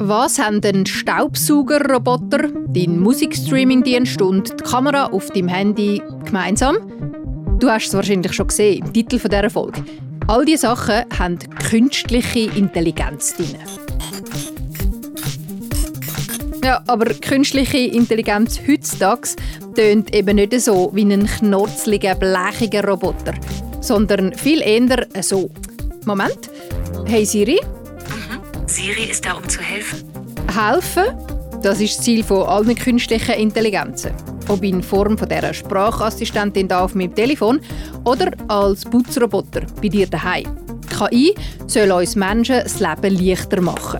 Was haben ein Staubsaugerroboter, dein Musikstreamingdienst und die Kamera auf deinem Handy gemeinsam? Du hast es wahrscheinlich schon gesehen im Titel dieser Folge. All diese Sachen haben künstliche Intelligenz drin. Ja, aber künstliche Intelligenz heutzutage tönt eben nicht so wie ein knurzliger, blechiger Roboter, sondern viel eher so. Moment. Hey Siri? Siri ist da, um zu helfen. Helfen? Das ist das Ziel von allen künstlichen Intelligenzen. Ob in Form von dieser Sprachassistentin da auf meinem Telefon oder als Putzroboter bei dir daheim. KI soll uns Menschen das Leben leichter machen.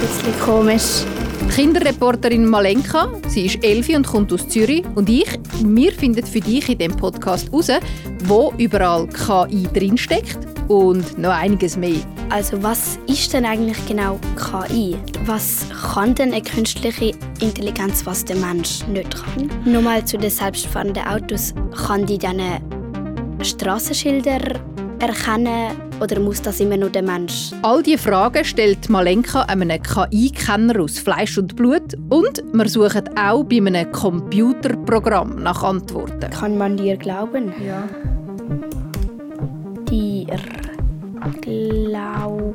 bisschen komisch. Kinderreporterin Malenka, sie ist Elfi und kommt aus Zürich. Und ich, wir finden für dich in diesem Podcast heraus, wo überall KI drinsteckt und noch einiges mehr. Also was ist denn eigentlich genau KI? Was kann denn eine künstliche Intelligenz, was der Mensch nicht kann? Nur mal zu den selbstfahrenden Autos. Kann die dann Straßenschilder erkennen oder muss das immer nur der Mensch? All diese Fragen stellt Malenka einem KI-Kenner aus Fleisch und Blut und wir suchen auch bei einem Computerprogramm nach Antworten. Kann man dir glauben? Ja. Dir glauben.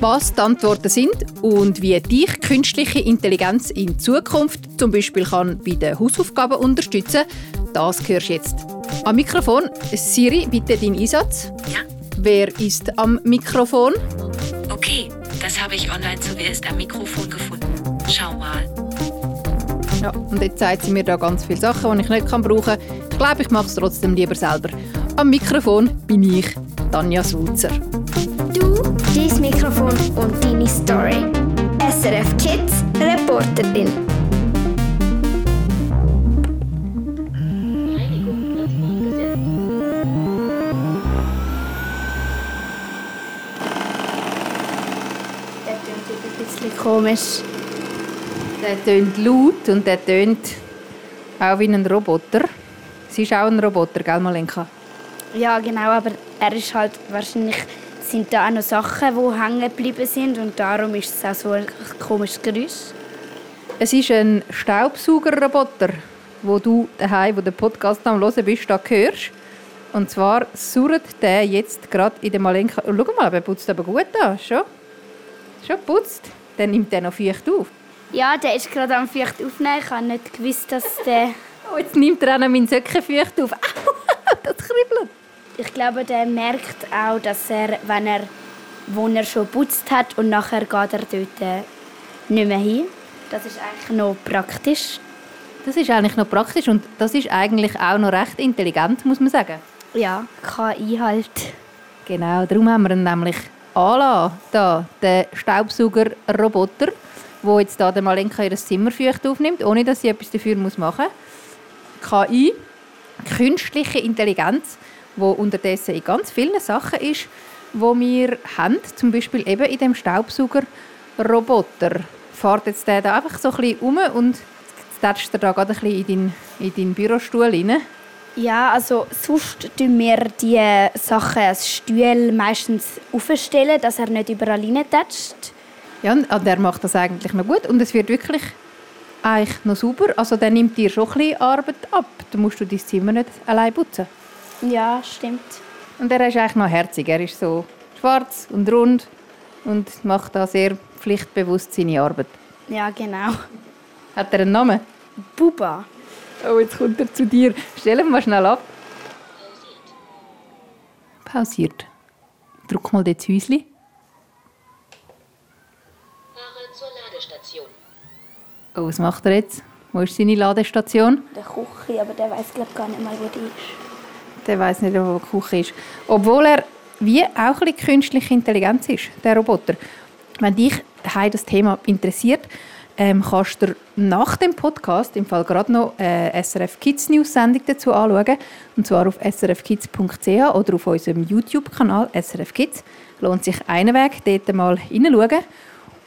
Was die Antworten sind und wie dich künstliche Intelligenz in Zukunft zum Beispiel kann bei den Hausaufgaben unterstützen, das hörst du jetzt. Am Mikrofon, Siri, bitte deinen Einsatz. Ja. Wer ist am Mikrofon? Okay, das habe ich online zu Wer ist am Mikrofon gefunden. Schau mal. Ja, und jetzt zeigt sie mir da ganz viele Sachen, die ich nicht brauchen kann. Ich glaube, ich mache es trotzdem lieber selber. Am Mikrofon bin ich, Tanja Sulzer. Du, dein Mikrofon und deine Story. SRF Kids Reporterin. Komisch. Der tönt laut und der tönt auch wie ein Roboter. Sie ist auch ein Roboter, gell, Malenka? Ja, genau, aber er ist halt wahrscheinlich sind da auch noch Sachen, die hängen geblieben sind und darum ist es auch so ein komisches Geräusch. Es ist ein Staubsaugerroboter, wo du daheim, wo der Podcast am hören bist, da hörst. Und zwar surrt der jetzt gerade in der Malenka. Oh, schau mal, er putzt aber gut an, schon. Schon putzt. Dann nimmt er noch feucht auf. Ja, der ist gerade am Feucht aufnehmen. Ich habe nicht gewusst, dass der... Oh, jetzt nimmt er auch noch meinen Söcken feucht auf. Au, das kribbelt. Ich glaube, der merkt auch, dass er, wenn er, wo er schon putzt hat und nachher geht er dort äh, nicht mehr hin. Das ist eigentlich noch praktisch. Das ist eigentlich noch praktisch und das ist eigentlich auch noch recht intelligent, muss man sagen. Ja, KI halt. Genau, darum haben wir ihn nämlich anlassen, da, den Staubsaugerroboter, der jetzt da der Malenka ihr Zimmer aufnimmt, ohne dass sie etwas dafür machen muss. KI, künstliche Intelligenz, die unterdessen in ganz vielen Sachen ist, wo wir haben, zum Beispiel eben in dem Staubsaugerroboter. Fährt jetzt der da einfach so ein bisschen um und tätscht er da gerade ein bisschen in deinen, in deinen Bürostuhl rein. Ja, also sonst tun wir die Sachen als Stuhl meistens aufstellen, dass er nicht überall reintätscht. Ja, und und er macht das eigentlich noch gut und es wird wirklich eigentlich noch super. Also der nimmt dir schon ein bisschen Arbeit ab. Du musst du dein Zimmer nicht allein putzen. Ja, stimmt. Und er ist eigentlich noch herzig. Er ist so schwarz und rund und macht da sehr pflichtbewusst seine Arbeit. Ja, genau. Hat er einen Namen? Buba. Oh, jetzt kommt er zu dir. Stell ihn mal schnell ab. Pausiert. Drück mal das Häuschen. Fahre zur Ladestation. Oh, was macht er jetzt? Wo ist seine Ladestation? Der Küche, aber der weiß glaube gar nicht mal, wo die ist. Der weiß nicht, wo die Küche ist. Obwohl er wie auch ein bisschen künstliche Intelligenz ist, der Roboter. Wenn dich das Thema interessiert, ähm, kannst du nach dem Podcast im Fall gerade noch äh, SRF Kids News Sendung dazu anschauen. Und zwar auf srfkids.ch oder auf unserem YouTube-Kanal SRF Kids. Lohnt sich einen Weg, dort mal hineinschauen.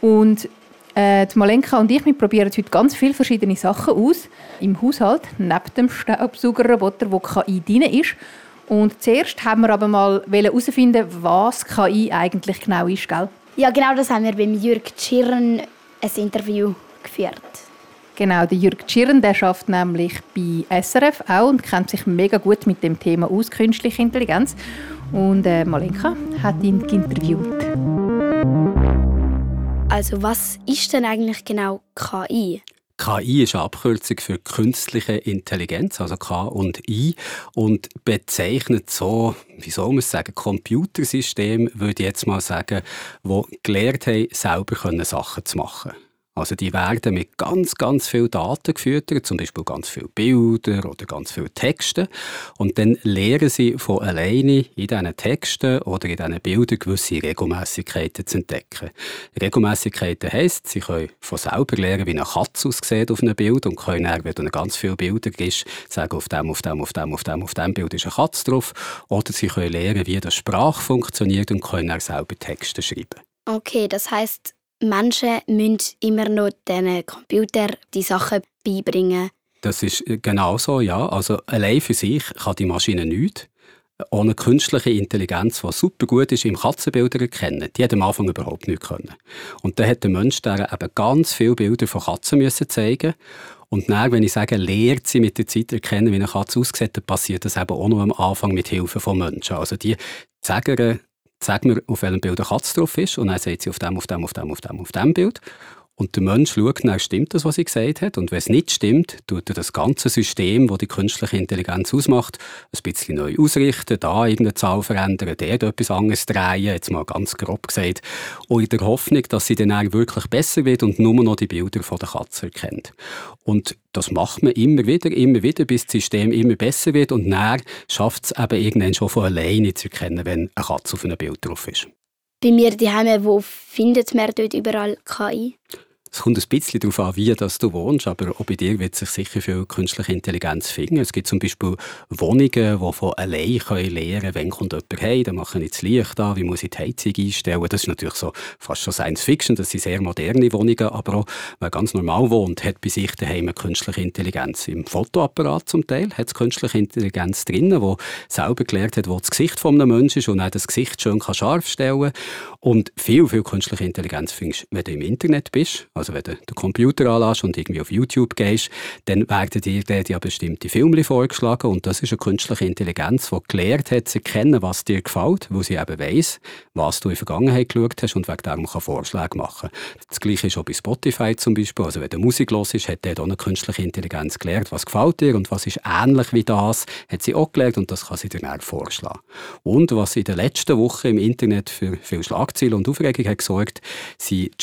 Und Äh, die Malenka und ich wir probieren heute ganz viele verschiedene Sachen aus im Haushalt, neben dem Staubsaugerroboter, wo KI drin ist. Und zuerst haben wir aber mal herausfinden, was KI eigentlich genau ist, gell? Ja, genau das haben wir beim Jürg Tschirren ein Interview geführt. Genau, der Jürg Tschirren, der schafft nämlich bei SRF auch und kennt sich mega gut mit dem Thema aus, künstliche Intelligenz. Und äh, Malenka hat ihn interviewt. Also was ist denn eigentlich genau KI? KI ist eine Abkürzung für künstliche Intelligenz, also K und I, und bezeichnet so, wie soll man es sagen, Computersystem, würde ich jetzt mal sagen, wo gelernt haben, selber Sachen zu machen. Also die werden mit ganz, ganz viel Daten gefüttert, zum Beispiel ganz viele Bilder oder ganz viele Texte. Und dann lernen sie von alleine in diesen Texten oder in diesen Bildern gewisse Regelmäßigkeiten zu entdecken. Regelmäßigkeiten heisst, sie können von selber lernen, wie eine Katze aussieht auf einem Bild und können dann, wenn du ganz viele Bilder gibst, sagen, auf dem, auf dem, auf dem, auf dem, auf dem Bild ist eine Katze drauf. Oder sie können lernen, wie die Sprache funktioniert und können dann selber Texte schreiben. Okay, das heißt, Menschen müssen immer noch diesen Computer die Sachen beibringen. Das ist genau so, ja. Also allein für sich kann die Maschine nichts. Ohne künstliche Intelligenz, die super gut ist im Katzenbilder erkennen, die hat am Anfang überhaupt nicht können. Und dann hat der Mensch der eben ganz viele Bilder von Katzen müssen zeigen und dann, wenn ich sage, lehrt sie mit der Zeit erkennen, wie eine Katze aussieht, dann passiert das eben auch noch am Anfang mit Hilfe von Menschen. Also die sagen Sag mir, auf welchem Bild eine Katze drauf ist. Und dann sagt sie auf dem, auf dem, auf dem, auf dem, auf dem Bild. Und der Mensch schaut dann, stimmt das, was sie gesagt hat? Und wenn es nicht stimmt, tut er das ganze System, das die künstliche Intelligenz ausmacht, ein bisschen neu ausrichten, da irgendeine Zahl verändern, dort etwas anderes drehen, jetzt mal ganz grob gesagt. Und in der Hoffnung, dass sie dann auch wirklich besser wird und nur noch die Bilder von der Katze erkennt. Und das macht man immer wieder, immer wieder, bis das System immer besser wird und dann schafft es eben irgendwann schon von alleine zu erkennen, wenn eine Katze auf einem Bild drauf ist. Bei mir daheim, wo findet man dort überall KI? Es kommt ein bisschen darauf an, wie das du wohnst, aber auch bei dir wird sich sicher viel künstliche Intelligenz finden. Es gibt zum Beispiel Wohnungen, die von allein können lernen können, wenn kommt jemand heim, dann mache ich das Licht an, wie muss ich die Heizung einstellen. Das ist natürlich so fast schon Science Fiction, das sind sehr moderne Wohnungen, aber auch, wer ganz normal wohnt, hat bei sich daheim eine künstliche Intelligenz. Im Fotoapparat zum Teil hat es künstliche Intelligenz drin, die selber gelernt hat, wo das Gesicht von einem Menschen ist und auch das Gesicht schön scharf stellen kann. Und viel, viel künstliche Intelligenz findest du, wenn du im Internet bist. Also wenn du den Computer anlässt und irgendwie auf YouTube gehst, dann werden dir dort ja bestimmte Filme vorgeschlagen und das ist eine künstliche Intelligenz, die gelernt hat zu erkennen, was dir gefällt, wo sie eben weiss, was du in der Vergangenheit geschaut hast und wegen darum kann Vorschläge machen. Das Gleiche ist auch bei Spotify zum Beispiel. Also wenn du Musik hörst, hat der auch eine künstliche Intelligenz gelernt, was gefällt dir und was ist ähnlich wie das, hat sie auch gelernt und das kann sie dir dann vorschlagen. Und was in der letzten Woche im Internet für viel Schlagzeilen und Aufregung hat gesorgt, sind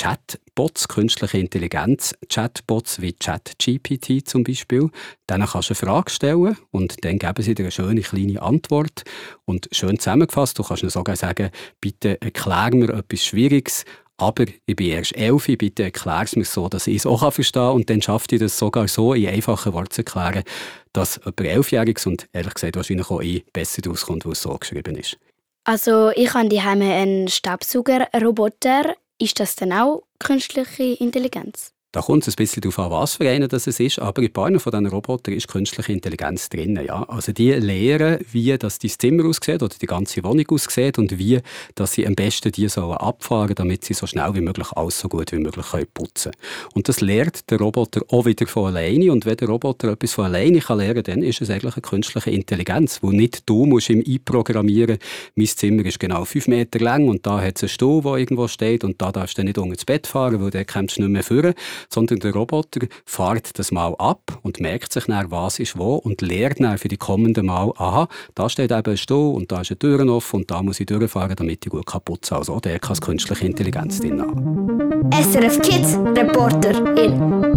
Chatbots, künstliche Intelligenz, Chatbots wie ChatGPT zum Beispiel. Denen kannst du eine Frage stellen und dann geben sie dir eine schöne kleine Antwort. Und schön zusammengefasst, du kannst ihnen sogar sagen, bitte erklär mir etwas Schwieriges, aber ich bin erst elf, bitte erklär es mir so, dass ich es auch verstehen kann. Und dann schafft ich das sogar so in einfachen Worten zu erklären, dass jemand Elfjähriges und ehrlich gesagt wahrscheinlich auch ich besser rauskommt, weil es so geschrieben ist. Also ich habe daheim einen Staubsaugerroboter. Ist das dann auch künstliche Intelligenz? Da kommt es ein bisschen darauf an, was für einen das ist, aber in paar von diesen Robotern ist künstliche Intelligenz drin. Ja? Also die lernen, wie das dein Zimmer aussieht oder die ganze Wohnung aussieht und wie dass sie am besten die sollen abfahren damit sie so schnell wie möglich alles so gut wie möglich können putzen Und das lernt der Roboter auch wieder von alleine und wenn der Roboter etwas von alleine kann lernen kann, dann ist es eigentlich eine künstliche Intelligenz, wo nicht du musst ihm einprogrammieren, mein Zimmer ist genau fünf Meter lang und da hat es einen Stuhl, der irgendwo steht und da darfst du nicht unter das Bett fahren, weil dann kommst du nicht mehr führen sondern der Roboter fährt das mal ab und merkt sich dann, was ist wo und lernt dann für die kommenden Mal, aha, da steht eben ein Stuhl und da ist eine Tür offen und da muss ich durchfahren, damit ich gut kaputt sein Also der kann künstliche Intelligenz drin haben. SRF Kids Reporter in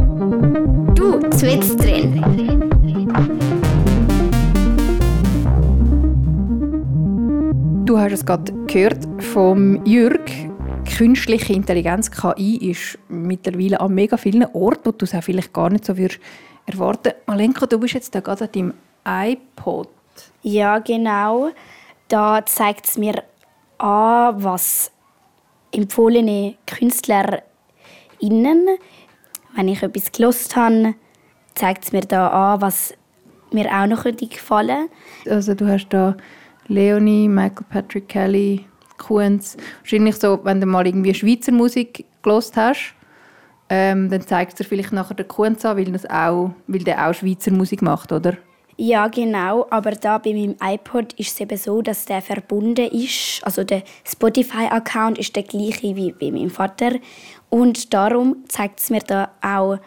Du, zwitzt drin. Du hast es gerade gehört vom Jürg künstliche Intelligenz, KI, ist mittlerweile an mega vielen Orten, wo du es auch vielleicht gar nicht so würdest erwarten. Malenko, du bist jetzt da gerade an deinem iPod. Ja, genau. Da zeigt es mir an, was empfohlene Künstler innen. Wenn ich etwas gelost habe, zeigt es mir da an, was mir auch noch gefallen könnte. Also du hast da Leonie, Michael Patrick Kelly, Kunz. Wahrscheinlich so, wenn du mal irgendwie Schweizer Musik gelost hast, ähm, dann zeigt es dir vielleicht nachher den Kunz an, weil, das auch, weil der auch Schweizer Musik macht, oder? Ja, genau. Aber da bei meinem iPod ist es eben so, dass der verbunden ist. Also der Spotify-Account ist der gleiche wie bei meinem Vater. Und darum zeigt es mir da auch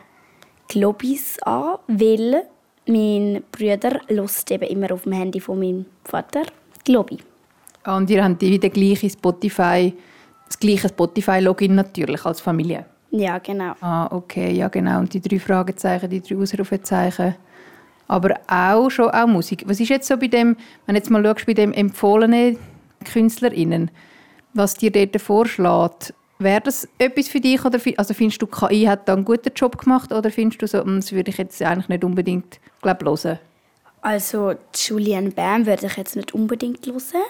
Globis an, weil mein Bruder lust eben immer auf dem Handy von meinem Vater Globi. Und ihr habt wieder gleiche Spotify, das gleiche Spotify-Login natürlich als Familie? Ja, genau. Ah, okay, ja genau. Und die drei Fragezeichen, die drei Ausrufezeichen. Aber auch schon auch Musik. Was ist jetzt so bei dem, wenn jetzt mal schaust, bei dem empfohlenen KünstlerInnen, was dir dort vorschlägt, wäre das etwas für dich? Oder also findest du, KI hat da einen guten Job gemacht oder findest du so, hm, das würde ich jetzt eigentlich nicht unbedingt glaub, hören? Also Julian Bam würde ich jetzt nicht unbedingt hören,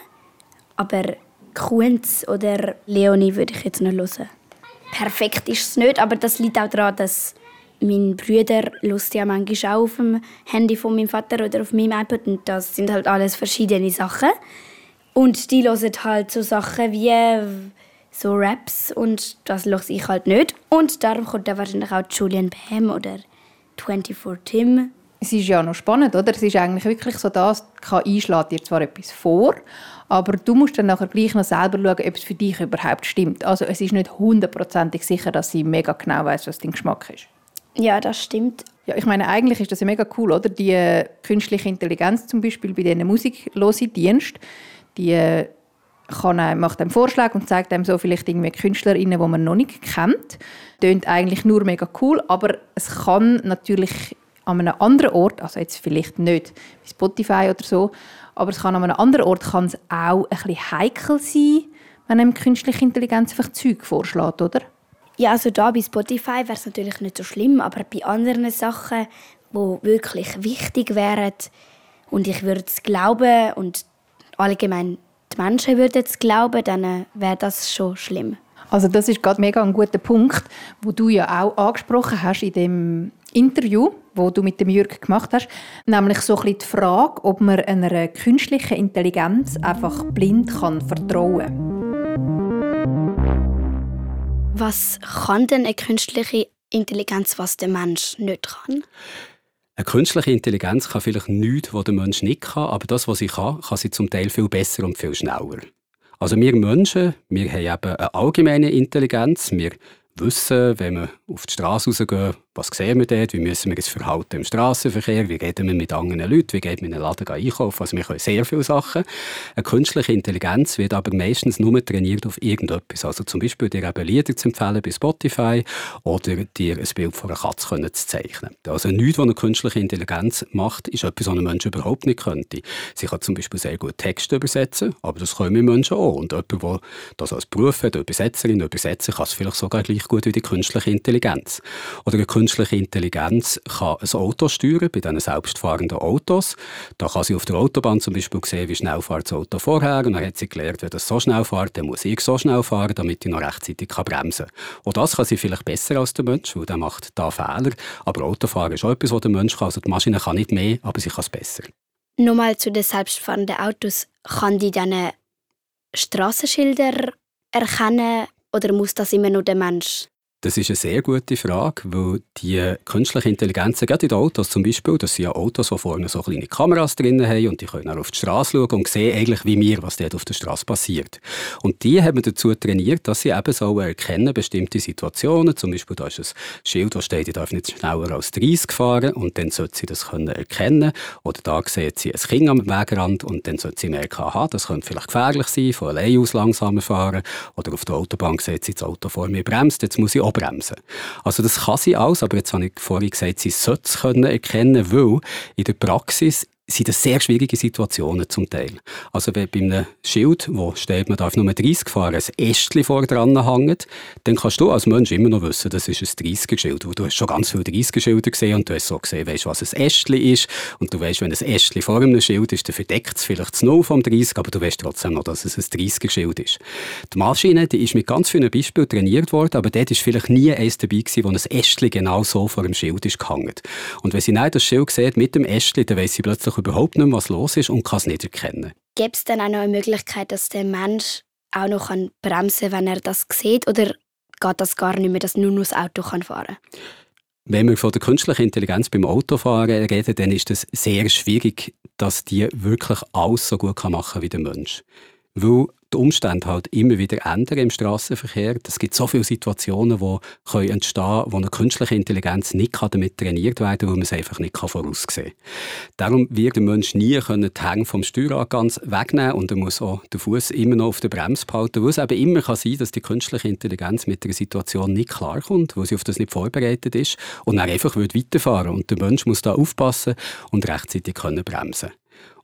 aber Kunz oder Leonie würde ich jetzt noch hören. Perfekt ist es nicht, aber das liegt auch daran, dass mein Bruder lust ja manchmal auch auf dem Handy von meinem Vater oder auf meinem iPad und das sind halt alles verschiedene Sachen. Und die hören halt so Sachen wie so Raps und das höre ich halt nicht. Und darum kommt da wahrscheinlich auch Julian Bam oder 24 Tim. Es ist ja noch spannend, oder? Es ist eigentlich wirklich so, dass KI schlägt dir zwar etwas vor, aber du musst dann nachher gleich noch selber schauen, ob es für dich überhaupt stimmt. Also es ist nicht hundertprozentig sicher, dass sie mega genau weiß, was dein Geschmack ist. Ja, das stimmt. Ja, ich meine, eigentlich ist das ja mega cool, oder? Die äh, künstliche Intelligenz zum Beispiel bei diesen musiklosen Dienst, die äh, kann einem, macht einem Vorschläge und zeigt einem so vielleicht irgendwie KünstlerInnen, die man noch nicht kennt. Tönt eigentlich nur mega cool, aber es kann natürlich an einem anderen Ort, also jetzt vielleicht nicht wie Spotify oder so, aber es kann an einem anderen Ort kann es auch ein bisschen heikel sein, wenn einem künstliche Intelligenz einfach Zeug vorschlägt, oder? Ja, also da bei Spotify wäre es natürlich nicht so schlimm, aber bei anderen Sachen, wo wirklich wichtig wären und ich würde es glauben und allgemein die Menschen würden es glauben, dann äh, wäre das schon schlimm. Also das ist gerade mega ein guter Punkt, wo du ja auch angesprochen hast in dem Interview, wo du mit dem Jürg gemacht hast, nämlich so ein bisschen die Frage, ob man einer künstlichen Intelligenz einfach blind kann vertrauen kann. Was kann denn eine künstliche Intelligenz, was der Mensch nicht kann? Eine künstliche Intelligenz kann vielleicht nichts, was der Mensch nicht kann, aber das, was sie kann, kann sie zum Teil viel besser und viel schneller. Also wir Menschen, wir haben eben eine allgemeine Intelligenz, wir wissen, wenn wir auf die Straße rausgehen, was sehen wir dort, wie müssen wir uns verhalten im Straßenverkehr, wie reden wir mit anderen Leuten, wie geht man in einen Laden einkaufen. Also wir können sehr viele Sachen. Eine künstliche Intelligenz wird aber meistens nur trainiert auf irgendetwas. Also zum Beispiel dir eben Lieder zu empfehlen bei Spotify oder dir ein Bild von einer Katze zu zeichnen. Also nichts, was eine künstliche Intelligenz macht, ist etwas, was ein Mensch überhaupt nicht könnte. Sie kann zum Beispiel sehr gut Texte übersetzen, aber das können wir Menschen auch. Und jemand, der das als Beruf hat, Übersetzerin, Übersetzer, kann es vielleicht sogar gleich gut wie die künstliche Intelligenz. Oder eine künstliche Intelligenz kann ein Auto steuern, bei diesen selbstfahrenden Autos. Da kann sie auf der Autobahn zum Beispiel sehen, wie schnell fährt das Auto vorher. Und dann hat sie gelernt, wenn das so schnell fährt, dann muss ich so schnell fahren, damit ich noch rechtzeitig bremsen kann. Und das kann sie vielleicht besser als der Mensch, weil der macht da Fehler. Aber Autofahren ist auch etwas, was der Mensch kann. Also die Maschine kann nicht mehr, aber sie kann es besser. Nochmal zu den selbstfahrenden Autos. Kann die dann Straßenschilder erkennen oder muss das immer nur der Mensch das ist eine sehr gute Frage, weil die künstliche Intelligenz, gerade in den Autos zum Beispiel, das sind ja Autos, die vorne so kleine Kameras drin haben und die können auch auf die Straße schauen und sehen eigentlich wie mir, was dort auf der Straße passiert. Und die haben dazu trainiert, dass sie eben so erkennen bestimmte Situationen, zum Beispiel da ist ein Schild, das steht, ich darf nicht schneller als 30 fahren und dann sollte sie das können erkennen oder da sieht sie ein Kind am Wegrand und dann sollte sie merken, aha, das könnte vielleicht gefährlich sein, von allein aus langsamer fahren oder auf der Autobahn sieht sie das Auto vor mir bremst, jetzt muss ich bremsen. Also das kann sie alles, aber jetzt habe ich vorhin gesagt, sie sollte es können erkennen, weil in der Praxis sind das sehr schwierige Situationen zum Teil. Also wenn bei einem Schild, wo steht, man darf nur 30 fahren, ein Ästchen vor dran hängt, dann kannst du als Mensch immer noch wissen, das ist ein 30er-Schild. Du hast schon ganz viele 30er-Schilder gesehen und du hast so gesehen, weißt, was ein Ästchen ist. Und du weißt, wenn ein Ästchen vor einem Schild ist, dann verdeckt es vielleicht das Null vom 30, aber du weißt trotzdem noch, dass es ein 30er-Schild ist. Die Maschine die ist mit ganz vielen Beispielen trainiert worden, aber dort ist vielleicht nie eins dabei gewesen, wo ein Ästchen genau so vor dem Schild ist gehangen. Und wenn sie dann das Schild sieht mit dem Ästchen, dann weiss sie plötzlich überhaupt nicht mehr, was los ist und kann es nicht erkennen. Gibt es dann auch noch eine Möglichkeit, dass der Mensch auch noch bremsen kann, wenn er das sieht? Oder geht das gar nicht mehr, dass nur noch das Auto fahren kann? Wenn wir von der künstlichen Intelligenz beim Autofahren reden, dann ist es sehr schwierig, dass die wirklich alles so gut machen kann wie der Mensch. Weil die Umstände halt immer wieder ändern im Straßenverkehr. Es gibt so viele Situationen, die entstehen können, wo eine künstliche Intelligenz nicht damit trainiert werden kann, weil man es einfach nicht voraussehen kann. Darum wird der Mensch nie die Hänge vom Steuerrad ganz wegnehmen und er muss auch den Fuß immer noch auf der Bremse behalten, weil es eben immer kann sein dass die künstliche Intelligenz mit der Situation nicht klarkommt, weil sie auf das nicht vorbereitet ist und dann einfach weiterfahren Und der Mensch muss da aufpassen und rechtzeitig können bremsen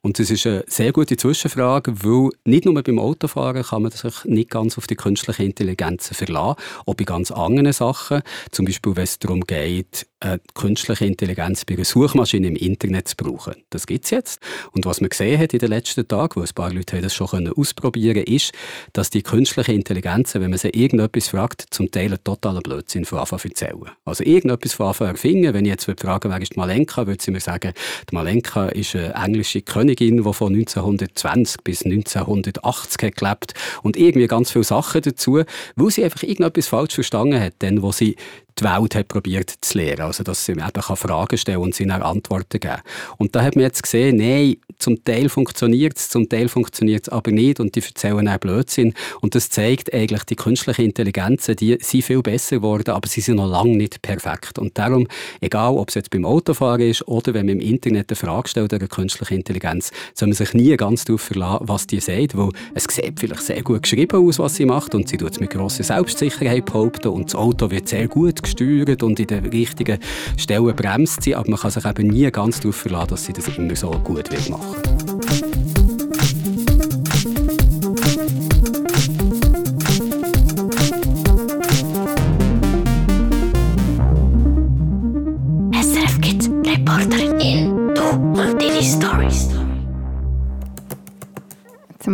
und das ist eine sehr gute Zwischenfrage, weil nicht nur beim Autofahren kann man sich nicht ganz auf die künstliche Intelligenz verlassen, auch bei ganz anderen Sachen. Zum Beispiel, wenn es darum geht, eine künstliche Intelligenz bei einer Suchmaschine im Internet zu brauchen. Das gibt es jetzt. Und was man gesehen hat in den letzten Tagen, wo ein paar Leute das schon ausprobieren können, ist, dass die künstliche Intelligenz, wenn man sie irgendetwas fragt, zum Teil einen totalen Blödsinn von Anfang erzählen. Also irgendetwas von Anfang erfinden. Wenn ich jetzt fragen wer ist die Malenka, würde sie mir sagen, die Malenka ist eine englische Königin, die von 1920 bis 1980 hat gelebt und irgendwie ganz viele Sachen dazu, weil sie einfach irgendetwas falsch verstanden hat, denn wo sie die Welt hat probiert zu lernen. Also, dass sie eben Fragen stellen und sie dann Antworten geben. Und da hat man jetzt gesehen, nein, zum Teil funktioniert es, zum Teil funktioniert es aber nicht und die erzählen auch Blödsinn. Und das zeigt eigentlich, die künstlichen Intelligenzen, die sind viel besser geworden, aber sie sind noch lange nicht perfekt. Und darum, egal ob es jetzt beim Autofahren ist oder wenn man im Internet eine Frage stellt einer künstlichen Intelligenz, soll man sich nie ganz darauf verlassen, was die sagt, weil es sieht vielleicht sehr gut geschrieben aus, was sie macht und sie tut es mit grosser Selbstsicherheit behaupten und das Auto wird sehr gut gesteuert und in den richtigen Stellen bremst sie, aber man kann sich eben nie ganz darauf verlassen, dass sie das immer so gut wird machen.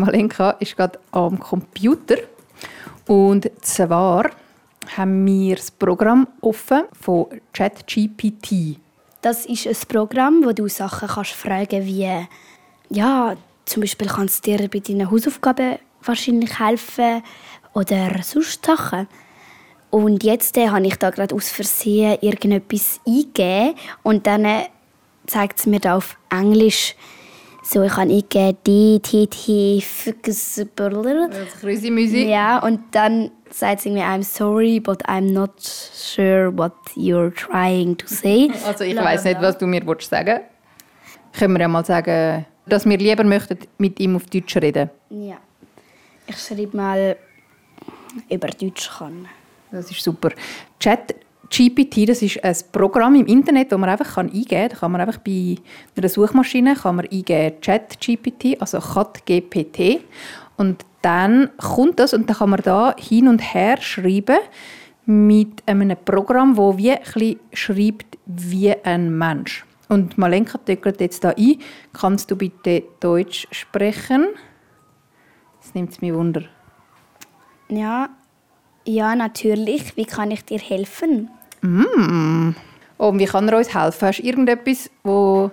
Malenka ist gerade am Computer und zwar haben wir das Programm offen von ChatGPT. Das ist ein Programm, wo du Sachen kannst fragen wie ja, zum Beispiel kannst du dir bei deinen Hausaufgaben wahrscheinlich helfen oder sonst Sachen. Und jetzt äh, habe ich da gerade aus Versehen irgendetwas eingegeben und dann äh, zeigt es mir da auf Englisch so, ich habe eingegeben D, T, T, F, Krüsi-Müsi. Ja, und dann sagt sie mir, I'm sorry, but I'm not sure what you're trying to say. Also ich weiß nicht, was du mir willst sagen Können wir ja mal sagen, dass wir lieber möchten mit ihm auf Deutsch reden. Ja. Ich schreibe mal über Deutsch kann. Das ist super. Chat GPT, das ist ein Programm im Internet, das man einfach eingeben kann. Da kann man einfach bei einer Suchmaschine kann man eingeben Chat GPT, also ChatGPT. Und dann kommt das und dann kann man da hin und her schreiben mit einem Programm, das wie ein schreibt wie ein Mensch. Und Malenka töckelt jetzt da ein. Kannst du bitte Deutsch sprechen? Das nimmt es mir Wunder. Ja, ja, natürlich. Wie kann ich dir helfen? Mm. Oh, und wie kann er uns helfen? Hast du irgendetwas, wo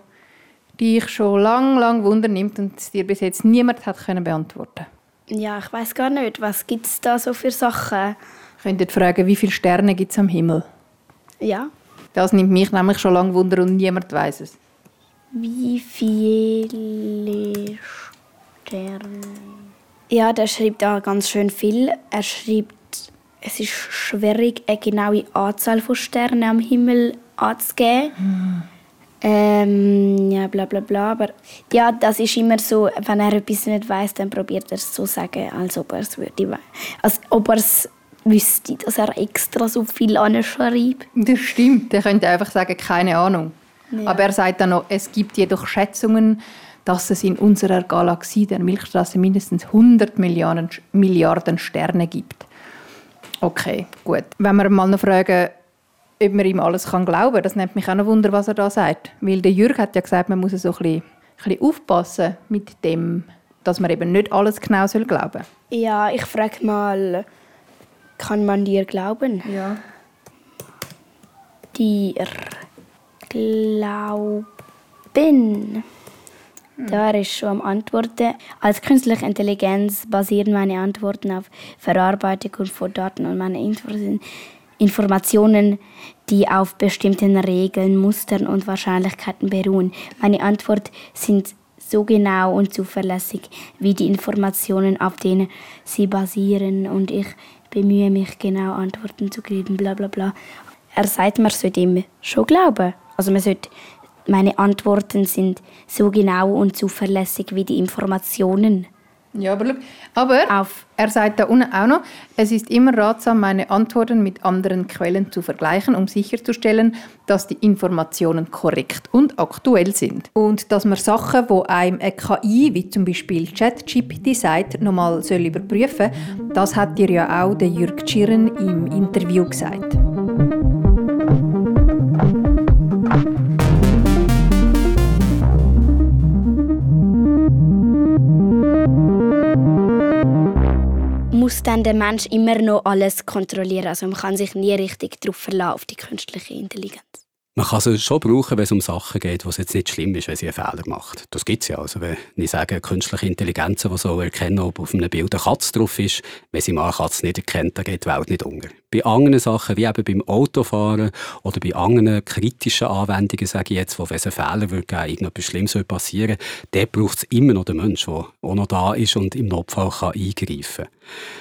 dich schon lang, lang Wunder nimmt und es dir bis jetzt niemand hat können beantworten? Ja, ich weiß gar nicht. Was gibt es da so für Sachen? Ich könnte fragen, wie viele Sterne gibt es am Himmel? Ja. Das nimmt mich nämlich schon lange Wunder und niemand weiß es. Wie viele Sterne? Ja, der schreibt da ganz schön viel. Er schreibt, es ist schwierig, eine genaue Anzahl von Sternen am Himmel anzugeben. Hm. Ähm, ja, bla bla bla. Aber ja, das ist immer so, wenn er etwas nicht weiß, dann probiert er es so zu sagen, als ob er es würde. Als ob er es wüsste, dass er extra so viel anschreibt. Das stimmt. Er könnte einfach sagen, keine Ahnung. Ja. Aber er sagt dann noch, es gibt jedoch Schätzungen, dass es in unserer Galaxie der Milchstraße mindestens 100 Milliarden, Milliarden Sterne gibt. Okay, gut. Wenn wir mal noch fragen, ob man ihm alles kann glauben kann, das nimmt mich auch noch Wunder, was er da sagt. Weil der Jürg hat ja gesagt, man muss so ein bisschen, ein bisschen aufpassen mit dem, dass man eben nicht alles genau soll glauben Ja, ich frage mal, kann man dir glauben? Ja. Dir glauben. Da ist schon am Antworten. Als künstliche Intelligenz basieren meine Antworten auf Verarbeitung von Daten und meine Info Informationen, die auf bestimmten Regeln, Mustern und Wahrscheinlichkeiten beruhen. Meine Antworten sind so genau und zuverlässig wie die Informationen, auf denen sie basieren und ich bemühe mich genau Antworten zu geben, bla bla bla. Er sagt, man sollte ihm schon glauben. Also man sollte, meine Antworten sind so genau und zuverlässig wie die Informationen. Ja, aber, aber Auf er sagt da unten auch noch, es ist immer ratsam, meine Antworten mit anderen Quellen zu vergleichen, um sicherzustellen, dass die Informationen korrekt und aktuell sind. Und dass man Sachen, wo einem eine KI, wie zum Beispiel ChatGPT sagt, nochmal soll überprüfen soll, das hat dir ja auch der Jürg Tschirren im Interview gesagt. Dann der Mensch immer noch alles kontrollieren. Also man kann sich nie richtig darauf verlassen, auf die künstliche Intelligenz. Man kann sie schon brauchen, wenn es um Sachen geht, wo es jetzt nicht schlimm ist, wenn sie einen Fehler macht. Das gibt es ja. Also wenn ich sage, künstliche Intelligenz, die so erkennen, ob auf einem Bild eine Katze drauf ist, wenn sie mal eine Katze nicht erkennt, dann geht die Welt nicht unter. Bei anderen Sachen, wie eben beim Autofahren oder bei anderen kritischen Anwendungen, sage ich jetzt, wo wenn es einen Fehler würde geben, irgendetwas Schlimmes passieren, dort braucht es immer noch den Mensch, der auch noch da ist und im Notfall kann eingreifen kann.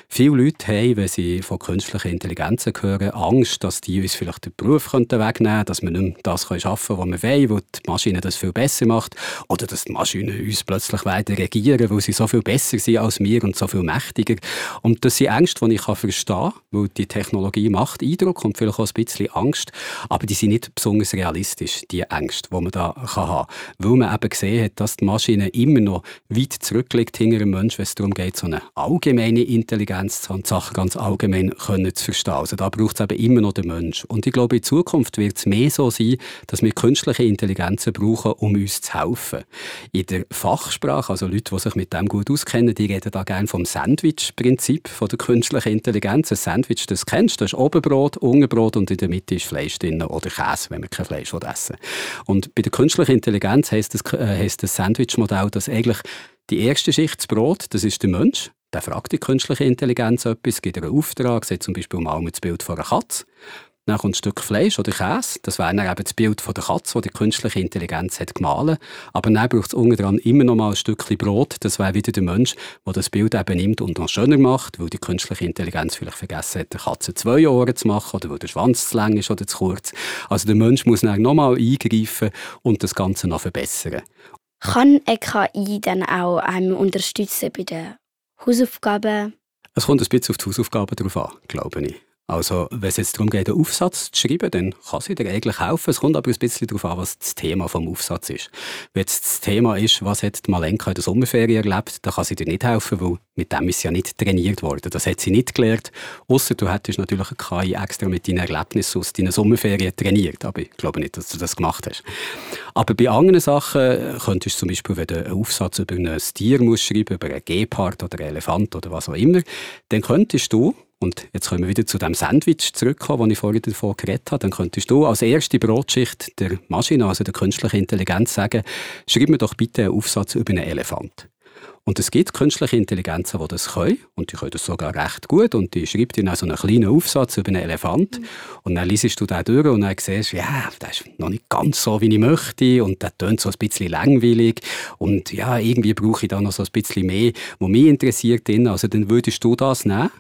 Viele Leute haben, wenn sie von künstlicher Intelligenz hören, Angst, dass die uns vielleicht den Beruf wegnehmen könnten, dass wir nicht mehr das schaffen können, was wir wollen, weil die Maschine das viel besser macht. Oder dass die Maschinen uns plötzlich weiter regieren, weil sie so viel besser sind als wir und so viel mächtiger. Und das sind Ängste, die ich verstehen kann, weil die Technologie macht Eindruck und vielleicht auch ein bisschen Angst, aber die sind nicht besonders realistisch, die Ängste, die man da haben kann. Weil man eben gesehen hat, dass die Maschine immer noch weit zurückliegt hinter dem Menschen, wenn es darum geht, so eine allgemeine Intelligenz zu haben, die Sachen ganz allgemein können zu verstehen. Also da braucht es eben immer noch den Mensch. Und ich glaube, in Zukunft wird es mehr so sein, dass wir künstliche Intelligenzen brauchen, um uns zu helfen. In der Fachsprache, also Leute, die sich mit dem gut auskennen, die reden da gerne vom Sandwich-Prinzip der künstlichen Intelligenz. Ein Sandwich, das kennst das ist Oberbrot, Unterbrot und in der Mitte ist Fleisch drin oder Käse, wenn man kein Fleisch essen. Und bei der künstlichen Intelligenz heisst das, äh, das Sandwich-Modell, dass eigentlich die erste Schicht, das Brot, das ist der Mensch. Der fragt die künstliche Intelligenz etwas, gibt ihr einen Auftrag, sagt zum Beispiel mal mit das Bild von einer Katze. Dann kommt ein Stück Fleisch oder Käse. Das wäre dann eben das Bild von der Katze, das die künstliche Intelligenz hat gemahlen. Aber dann braucht es unten immer noch mal ein Stückchen Brot. Das wäre wieder der Mensch, der das Bild eben nimmt und noch schöner macht, weil die künstliche Intelligenz vielleicht vergessen hat, der Katze zwei Ohren zu machen oder weil der Schwanz zu lang ist oder zu kurz. Also der Mensch muss dann noch mal eingreifen und das Ganze noch verbessern. Kann eine KI dann auch einem unterstützen bei den Hausaufgaben? Es kommt ein bisschen auf die Hausaufgaben drauf an, glaube ich. Also, wenn es jetzt darum geht, einen Aufsatz zu schreiben, dann kann sie dir eigentlich helfen. Es kommt aber ein bisschen darauf an, was das Thema vom Aufsatz ist. Wenn jetzt das Thema ist, was hat die Malenka in der Sommerferien erlebt, dann kann sie dir nicht helfen, weil mit dem ist sie ja nicht trainiert worden. Das hat sie nicht gelernt. Außer du hättest natürlich eine KI extra mit deinen Erlebnissen aus deinen Sommerferien trainiert. Aber ich glaube nicht, dass du das gemacht hast. Aber bei anderen Sachen könntest du zum Beispiel, wenn du einen Aufsatz über ein Tier musst schreiben, über einen Gepard oder einen Elefant oder was auch immer, dann könntest du und jetzt können wir wieder zu dem Sandwich zurückkommen, das ich vorhin davon geredet habe. Dann könntest du als erste Brotschicht der Maschine, also der künstlichen Intelligenz, sagen, schreib mir doch bitte einen Aufsatz über einen Elefant. Und es gibt künstliche Intelligenzen, die das können. Und die können das sogar recht gut. Und die schreibt dir so einen kleinen Aufsatz über einen Elefant. Mhm. Und dann liest du den durch und dann siehst du, ja, das ist noch nicht ganz so, wie ich möchte. Und der tönt so ein bisschen langweilig. Und ja, irgendwie brauche ich da noch so ein bisschen mehr, was mich interessiert. Also dann würdest du das nehmen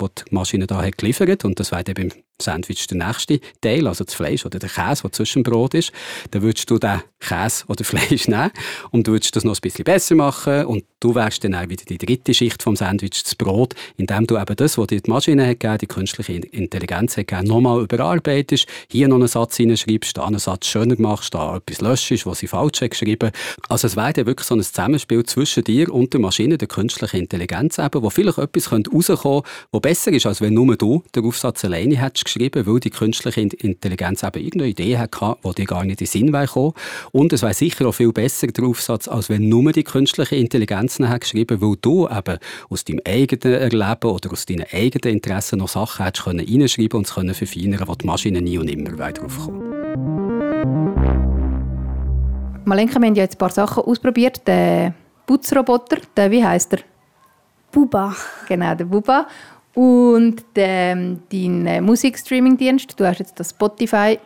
die die Maschine da hat geliefert und das wäre eben Sandwich der nächste Teil, also das Fleisch oder der Käse, der zwischen dem Brot ist, dann würdest du den Käse oder Fleisch nehmen und du würdest das noch ein bisschen besser machen und du wärst dann auch wieder die dritte Schicht vom Sandwich, das Brot, indem du eben das, was dir die Maschine hat gegeben, die künstliche Intelligenz hat gegeben, nochmal überarbeitest, hier noch einen Satz hineinschreibst, da einen Satz schöner machst, da etwas löschst, was sie falsch hat geschrieben. Also es wäre dann wirklich so ein Zusammenspiel zwischen dir und der Maschine, der künstlichen Intelligenz eben, wo vielleicht etwas rauskommen könnte, was besser ist, als wenn nur du den Aufsatz alleine hättest geschrieben, weil die künstliche Intelligenz eben irgendeine Idee hatte, die dir gar nicht in den Sinn wäre Und es wäre sicher auch viel besser der Aufsatz, als wenn nur die künstliche Intelligenz hat geschrieben, weil du eben aus deinem eigenen Erleben oder aus deinen eigenen Interessen noch Sachen hättest können reinschreiben und es können verfeinern, wo die Maschine nie und immer drauf kommt. Malenka, wir haben ja jetzt ein paar Sachen ausprobiert. Der Putzroboter, der, wie heißt der? Buba. Genau, der Buba. Und der, dein äh, Musikstreaming-Dienst, du hast jetzt das Spotify,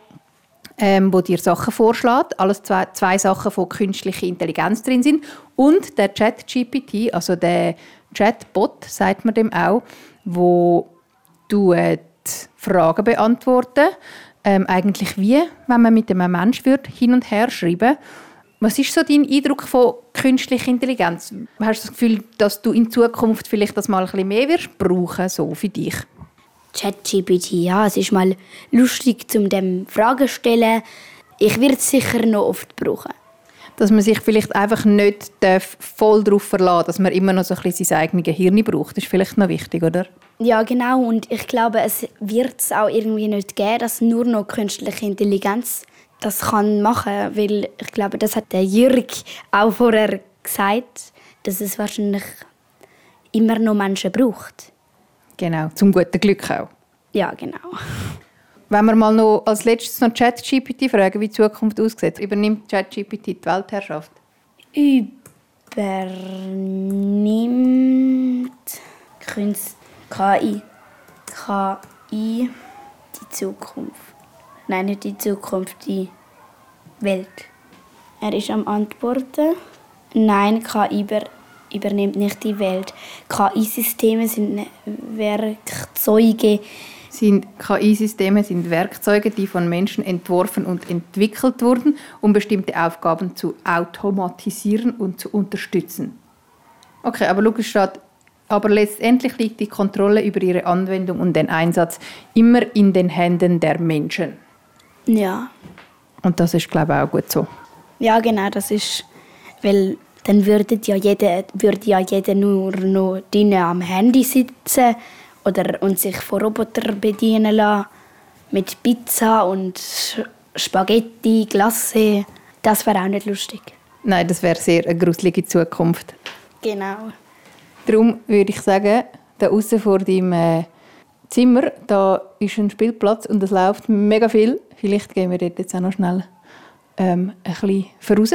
ähm, wo dir Sachen vorschlägt. Alles zwei, zwei Sachen, wo künstliche Intelligenz drin sind. Und der Chat-GPT, also der Chatbot, sagt man dem auch, wo du äh, Fragen beantworten ähm, eigentlich wie, wenn man mit einem Mensch würde, hin und her schreiben was ist so dein Eindruck von künstlicher Intelligenz? Hast du das Gefühl, dass du in Zukunft vielleicht das mal ein bisschen mehr wirst brauchen, so für dich? ChatGPT, ja, es ist mal lustig, zum dem Fragen zu stellen. Ich werde es sicher noch oft brauchen. Dass man sich vielleicht einfach nicht voll darauf verlassen dass man immer noch so ein bisschen sein eigenes Hirn braucht. Das ist vielleicht noch wichtig, oder? Ja, genau. Und ich glaube, es wird es auch irgendwie nicht geben, dass nur noch künstliche Intelligenz das kann machen, weil ich glaube, das hat der Jürg auch vorher gesagt, dass es wahrscheinlich immer noch Menschen braucht. Genau, zum guten Glück auch. Ja, genau. Wenn wir mal noch als letztes noch ChatGPT fragen, wie die Zukunft aussieht, übernimmt ChatGPT die Weltherrschaft? Übernimmt KI. KI die Zukunft. Nein, nicht die Zukunft, die Welt. Er ist am Antworten. Nein, KI übernimmt nicht die Welt. KI-Systeme sind Werkzeuge. Sind KI-Systeme sind Werkzeuge, die von Menschen entworfen und entwickelt wurden, um bestimmte Aufgaben zu automatisieren und zu unterstützen. Okay, aber Lukas steht, aber letztendlich liegt die Kontrolle über ihre Anwendung und den Einsatz immer in den Händen der Menschen. Ja. Und das ist, glaube ich, auch gut so. Ja, genau, das ist, weil dann würde ja jeder, würde ja jeder nur noch drinnen am Handy sitzen oder und sich von Robotern bedienen lassen mit Pizza und Spaghetti, Glasse. Das wäre auch nicht lustig. Nein, das wäre sehr eine gruselige Zukunft. Genau. Darum würde ich sagen, da außen vor deinem äh, Zimmer, da ist ein Spielplatz und es läuft mega viel. Vielleicht gehen wir dort jetzt auch noch schnell ähm, ein bisschen voraus.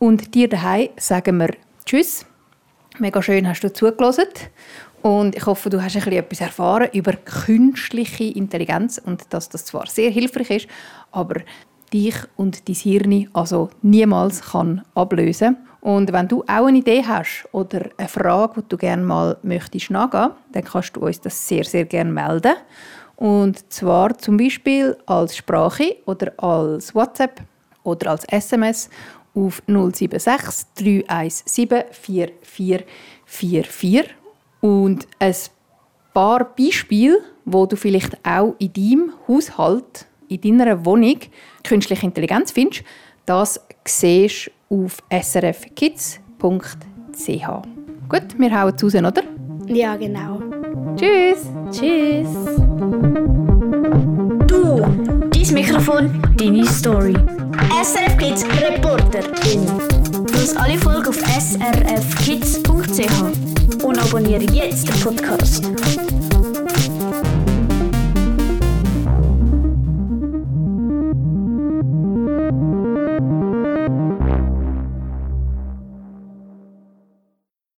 Und dir daheim sagen wir Tschüss. Mega schön hast du zugelassen. Und ich hoffe, du hast ein bisschen etwas erfahren über künstliche Intelligenz und dass das zwar sehr hilfreich ist, aber dich und dein Hirn also niemals kann ablösen Und wenn du auch eine Idee hast oder eine Frage, die du gerne mal möchtest nachgehen, dann kannst du uns das sehr, sehr gerne melden. Und zwar zum Beispiel als Sprache oder als WhatsApp oder als SMS auf 076 317 4444. Und ein paar Beispiele, wo du vielleicht auch in deinem Haushalt, in deiner Wohnung künstliche Intelligenz findest, das siehst du auf srfkids.ch. Gut, wir hauen es raus, oder? Ja, genau. Tschüss. Tschüss. Du, dein Mikrofon, deine Story. SRF Kids Reporterin. Plus alle Folgen auf srfkids.ch. Und abonniere jetzt den Podcast.